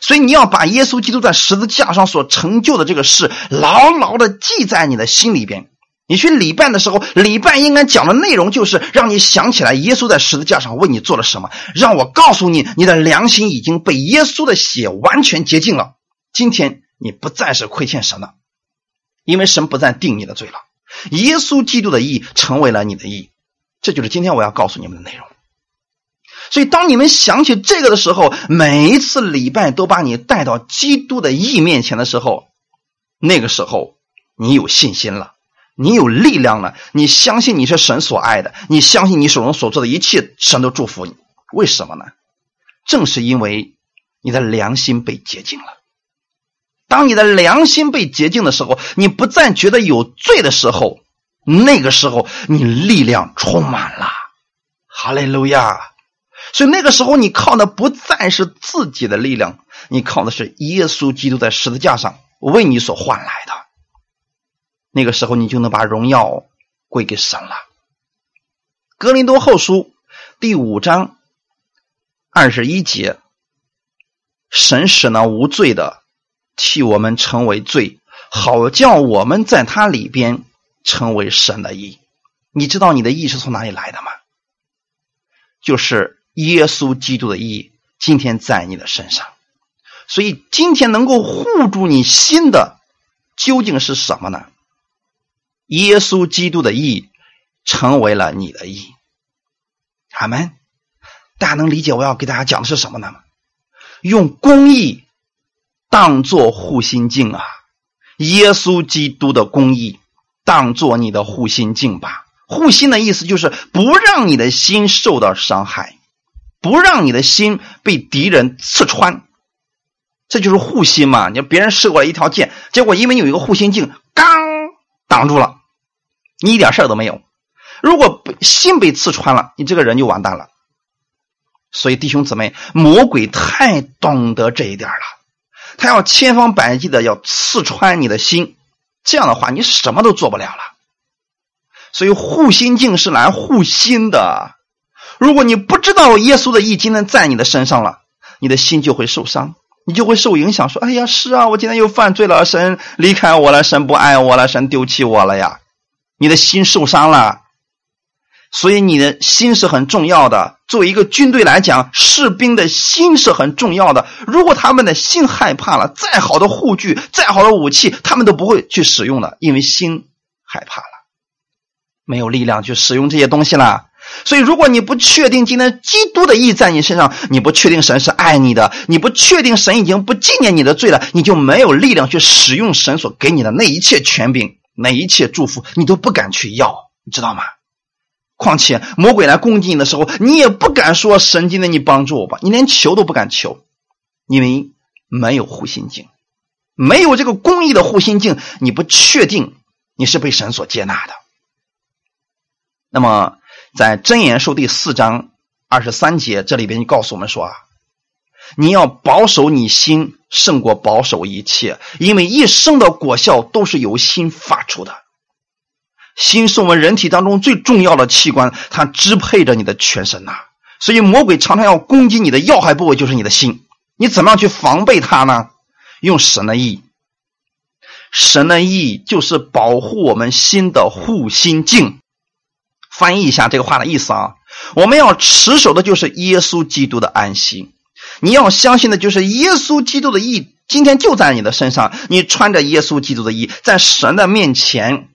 所以你要把耶稣基督在十字架上所成就的这个事牢牢的记在你的心里边。你去礼拜的时候，礼拜应该讲的内容就是让你想起来耶稣在十字架上为你做了什么。让我告诉你，你的良心已经被耶稣的血完全洁净了。今天你不再是亏欠神了，因为神不再定你的罪了。耶稣基督的义成为了你的义，这就是今天我要告诉你们的内容。所以，当你们想起这个的时候，每一次礼拜都把你带到基督的义面前的时候，那个时候你有信心了，你有力量了，你相信你是神所爱的，你相信你手中所做的一切，神都祝福你。为什么呢？正是因为你的良心被洁净了。当你的良心被洁净的时候，你不再觉得有罪的时候，那个时候你力量充满了，哈利路亚！所以那个时候你靠的不再是自己的力量，你靠的是耶稣基督在十字架上为你所换来的。那个时候你就能把荣耀归给神了。格林多后书第五章二十一节，神使那无罪的。替我们成为罪，好叫我们在他里边成为神的义。你知道你的义是从哪里来的吗？就是耶稣基督的义，今天在你的身上。所以今天能够护住你心的究竟是什么呢？耶稣基督的义成为了你的义。阿门。大家能理解我要给大家讲的是什么呢？用公义。当做护心镜啊！耶稣基督的公义，当做你的护心镜吧。护心的意思就是不让你的心受到伤害，不让你的心被敌人刺穿，这就是护心嘛。你别人射过来一条箭，结果因为你有一个护心镜，刚挡住了，你一点事儿都没有。如果心被刺穿了，你这个人就完蛋了。所以弟兄姊妹，魔鬼太懂得这一点了。他要千方百计的要刺穿你的心，这样的话你什么都做不了了。所以护心镜是来护心的。如果你不知道耶稣的意今天在你的身上了，你的心就会受伤，你就会受影响。说：“哎呀，是啊，我今天又犯罪了，神离开我了，神不爱我了，神丢弃我了呀。”你的心受伤了。所以你的心是很重要的。作为一个军队来讲，士兵的心是很重要的。如果他们的心害怕了，再好的护具、再好的武器，他们都不会去使用的，因为心害怕了，没有力量去使用这些东西了。所以，如果你不确定今天基督的意在你身上，你不确定神是爱你的，你不确定神已经不纪念你的罪了，你就没有力量去使用神所给你的那一切权柄、那一切祝福，你都不敢去要，你知道吗？况且魔鬼来攻击你的时候，你也不敢说神今天你帮助我吧，你连求都不敢求，因为没有护心镜，没有这个公益的护心镜，你不确定你是被神所接纳的。那么在真言书第四章二十三节这里边就告诉我们说啊，你要保守你心胜过保守一切，因为一生的果效都是由心发出的。心是我们人体当中最重要的器官，它支配着你的全身呐。所以魔鬼常常要攻击你的要害部位，就是你的心。你怎么样去防备它呢？用神的意，神的意就是保护我们心的护心镜。翻译一下这个话的意思啊，我们要持守的就是耶稣基督的安息。你要相信的就是耶稣基督的意，今天就在你的身上。你穿着耶稣基督的意，在神的面前，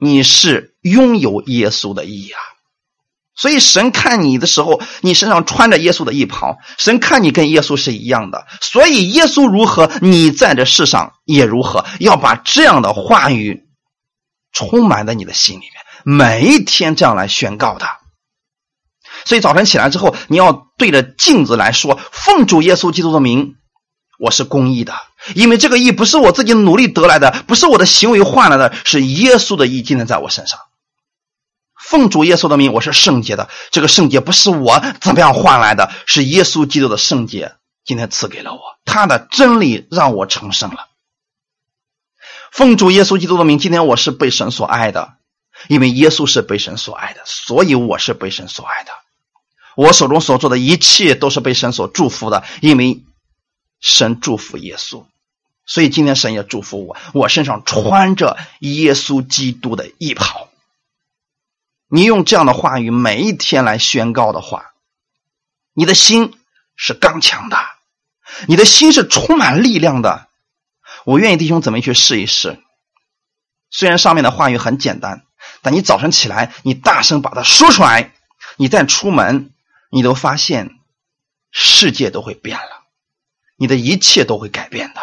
你是拥有耶稣的意啊。所以神看你的时候，你身上穿着耶稣的衣袍，神看你跟耶稣是一样的。所以耶稣如何，你在这世上也如何。要把这样的话语充满在你的心里面，每一天这样来宣告的。所以早晨起来之后，你要对着镜子来说：“奉主耶稣基督的名，我是公义的，因为这个义不是我自己努力得来的，不是我的行为换来的，是耶稣的义今天在我身上。”奉主耶稣的名，我是圣洁的。这个圣洁不是我怎么样换来的，是耶稣基督的圣洁今天赐给了我。他的真理让我成圣了。奉主耶稣基督的名，今天我是被神所爱的，因为耶稣是被神所爱的，所以我是被神所爱的。我手中所做的一切都是被神所祝福的，因为神祝福耶稣，所以今天神也祝福我。我身上穿着耶稣基督的衣袍。你用这样的话语每一天来宣告的话，你的心是刚强的，你的心是充满力量的。我愿意弟兄姊妹去试一试。虽然上面的话语很简单，但你早晨起来，你大声把它说出来，你再出门，你都发现世界都会变了，你的一切都会改变的。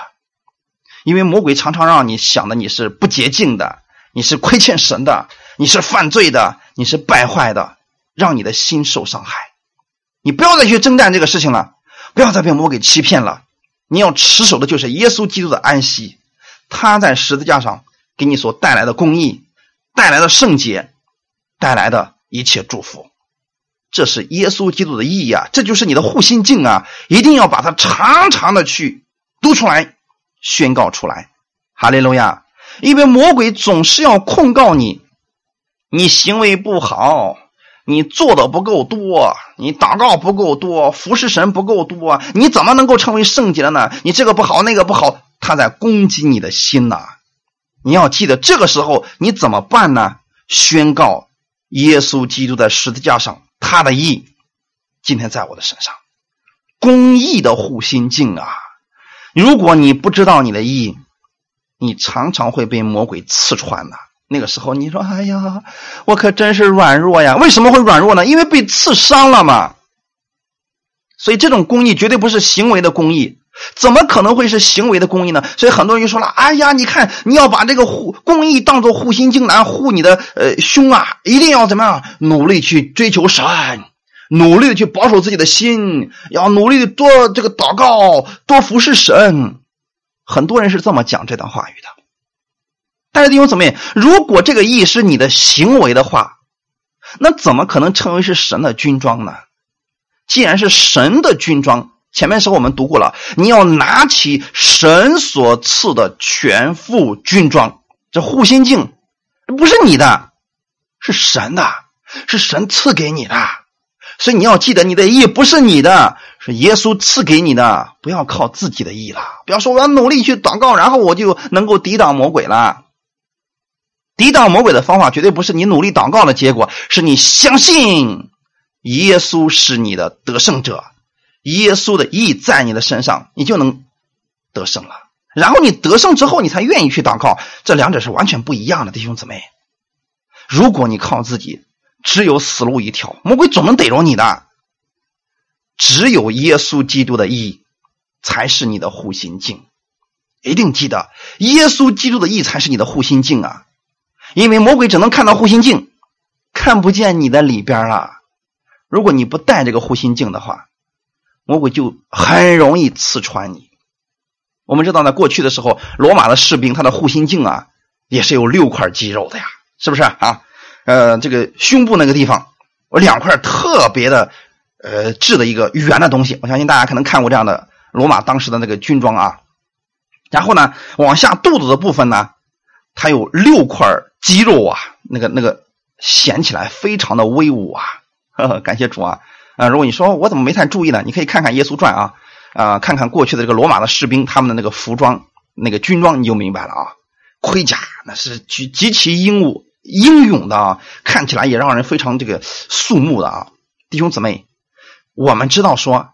因为魔鬼常常让你想的你是不洁净的，你是亏欠神的，你是犯罪的。你是败坏的，让你的心受伤害。你不要再去征战这个事情了，不要再被魔鬼欺骗了。你要持守的就是耶稣基督的安息，他在十字架上给你所带来的公义、带来的圣洁、带来的一切祝福。这是耶稣基督的意义啊！这就是你的护心镜啊！一定要把它长长的去读出来、宣告出来。哈利路亚！因为魔鬼总是要控告你。你行为不好，你做的不够多，你祷告不够多，服侍神不够多，你怎么能够成为圣洁的呢？你这个不好，那个不好，他在攻击你的心呐！你要记得，这个时候你怎么办呢？宣告耶稣基督在十字架上他的义，今天在我的身上，公义的护心镜啊！如果你不知道你的义，你常常会被魔鬼刺穿的。那个时候，你说：“哎呀，我可真是软弱呀！为什么会软弱呢？因为被刺伤了嘛。所以这种公益绝对不是行为的公益，怎么可能会是行为的公益呢？所以很多人就说了：“哎呀，你看，你要把这个护公益当做护心镜来护你的呃胸啊，一定要怎么样努力去追求神，努力的去保守自己的心，要努力的多这个祷告，多服侍神。”很多人是这么讲这段话语的。但是弟兄姊妹，如果这个义是你的行为的话，那怎么可能称为是神的军装呢？既然是神的军装，前面时候我们读过了，你要拿起神所赐的全副军装，这护心镜不是你的，是神的，是神赐给你的，所以你要记得，你的义不是你的，是耶稣赐给你的，不要靠自己的义了，不要说我要努力去祷告，然后我就能够抵挡魔鬼了。抵挡魔鬼的方法绝对不是你努力祷告的结果，是你相信耶稣是你的得胜者，耶稣的意在你的身上，你就能得胜了。然后你得胜之后，你才愿意去祷告，这两者是完全不一样的，弟兄姊妹。如果你靠自己，只有死路一条，魔鬼总能逮着你的。只有耶稣基督的意才是你的护心镜，一定记得，耶稣基督的意才是你的护心镜啊。因为魔鬼只能看到护心镜，看不见你的里边了。如果你不戴这个护心镜的话，魔鬼就很容易刺穿你。我们知道，呢过去的时候，罗马的士兵他的护心镜啊，也是有六块肌肉的呀，是不是啊？呃，这个胸部那个地方，有两块特别的呃质的一个圆的东西。我相信大家可能看过这样的罗马当时的那个军装啊。然后呢，往下肚子的部分呢。它有六块肌肉啊，那个那个显起来非常的威武啊！呵呵感谢主啊！啊，如果你说我怎么没太注意呢？你可以看看《耶稣传》啊，啊，看看过去的这个罗马的士兵他们的那个服装、那个军装，你就明白了啊。盔甲那是极极其英武、英勇的啊，看起来也让人非常这个肃穆的啊。弟兄姊妹，我们知道说，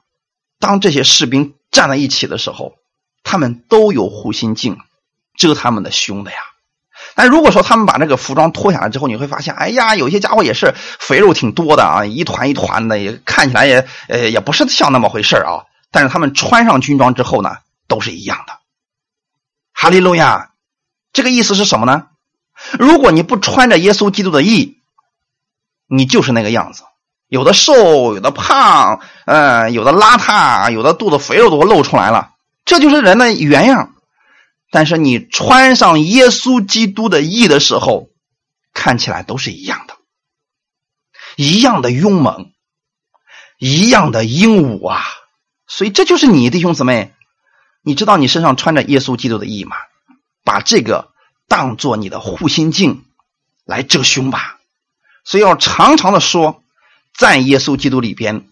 当这些士兵站在一起的时候，他们都有护心镜遮他们的胸的呀。但如果说他们把这个服装脱下来之后，你会发现，哎呀，有些家伙也是肥肉挺多的啊，一团一团的，也看起来也呃也不是像那么回事啊。但是他们穿上军装之后呢，都是一样的。哈利路亚，这个意思是什么呢？如果你不穿着耶稣基督的义，你就是那个样子，有的瘦，有的胖，嗯，有的邋遢，有的肚子肥肉都露出来了，这就是人的原样。但是你穿上耶稣基督的义的时候，看起来都是一样的，一样的勇猛，一样的英武啊！所以这就是你弟兄姊妹，你知道你身上穿着耶稣基督的义吗？把这个当做你的护心镜来遮胸吧。所以要常常的说，在耶稣基督里边，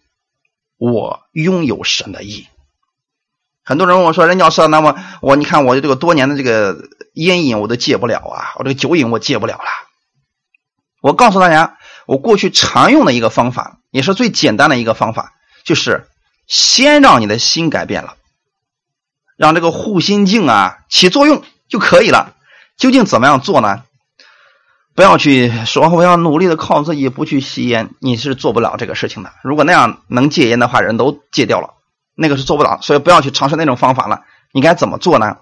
我拥有神的义。很多人问我说：“任教授，那么我你看我这个多年的这个烟瘾我都戒不了啊，我这个酒瘾我戒不了了。”我告诉大家，我过去常用的一个方法，也是最简单的一个方法，就是先让你的心改变了，让这个护心镜啊起作用就可以了。究竟怎么样做呢？不要去说我要努力的靠自己不去吸烟，你是做不了这个事情的。如果那样能戒烟的话，人都戒掉了。那个是做不到，所以不要去尝试那种方法了。你该怎么做呢？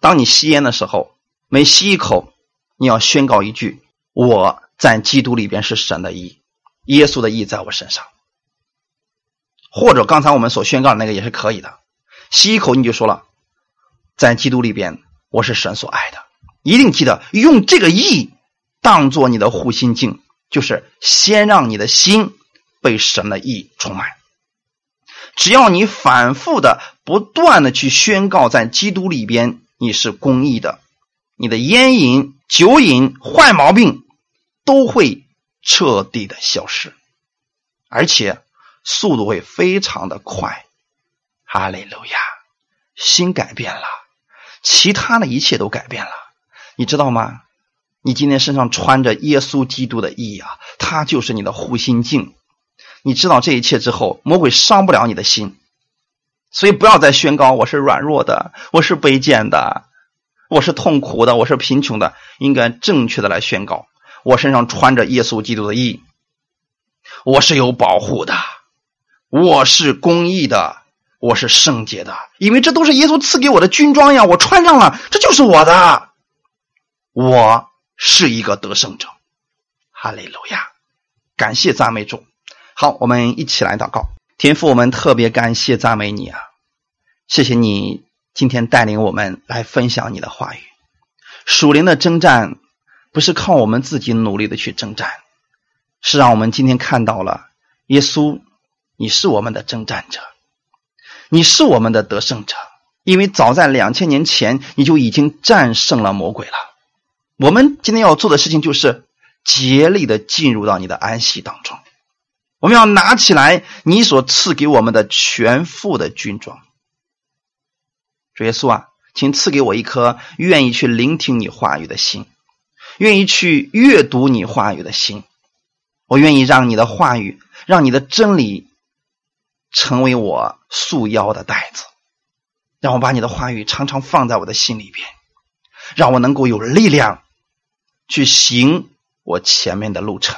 当你吸烟的时候，每吸一口，你要宣告一句：“我在基督里边是神的意，耶稣的意在我身上。”或者刚才我们所宣告的那个也是可以的。吸一口你就说了：“在基督里边，我是神所爱的。”一定记得用这个意当做你的护心镜，就是先让你的心被神的意充满。只要你反复的、不断的去宣告，在基督里边你是公义的，你的烟瘾、酒瘾、坏毛病都会彻底的消失，而且速度会非常的快。哈利路亚，心改变了，其他的一切都改变了，你知道吗？你今天身上穿着耶稣基督的衣啊，他就是你的护心镜。你知道这一切之后，魔鬼伤不了你的心，所以不要再宣告我是软弱的，我是卑贱的，我是痛苦的，我是贫穷的。应该正确的来宣告：我身上穿着耶稣基督的衣，我是有保护的，我是公义的，我是圣洁的，因为这都是耶稣赐给我的军装呀！我穿上了，这就是我的，我是一个得胜者。哈利路亚，感谢赞美主。好，我们一起来祷告。天父，我们特别感谢赞美你啊！谢谢你今天带领我们来分享你的话语。属灵的征战不是靠我们自己努力的去征战，是让我们今天看到了耶稣，你是我们的征战者，你是我们的得胜者。因为早在两千年前，你就已经战胜了魔鬼了。我们今天要做的事情就是竭力的进入到你的安息当中。我们要拿起来你所赐给我们的全副的军装，主耶稣啊，请赐给我一颗愿意去聆听你话语的心，愿意去阅读你话语的心。我愿意让你的话语，让你的真理成为我束腰的带子，让我把你的话语常常放在我的心里边，让我能够有力量去行我前面的路程。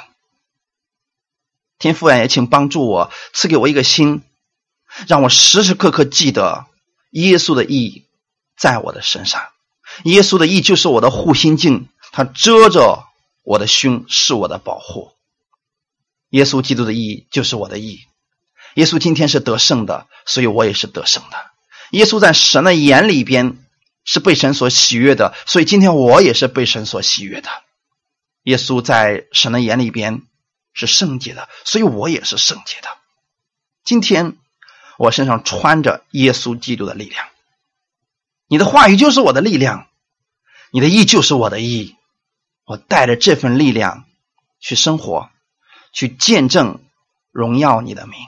天父啊，也请帮助我，赐给我一个心，让我时时刻刻记得耶稣的意在我的身上。耶稣的意就是我的护心镜，它遮着我的胸，是我的保护。耶稣基督的意就是我的意。耶稣今天是得胜的，所以我也是得胜的。耶稣在神的眼里边是被神所喜悦的，所以今天我也是被神所喜悦的。耶稣在神的眼里边。是圣洁的，所以我也是圣洁的。今天我身上穿着耶稣基督的力量，你的话语就是我的力量。你的意就是我的意。我带着这份力量去生活，去见证荣耀你的名。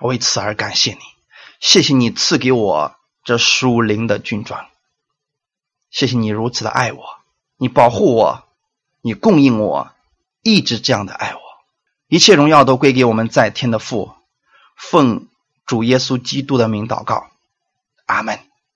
为此而感谢你，谢谢你赐给我这属灵的军装。谢谢你如此的爱我，你保护我，你供应我，一直这样的爱我。一切荣耀都归给我们在天的父，奉主耶稣基督的名祷告，阿门。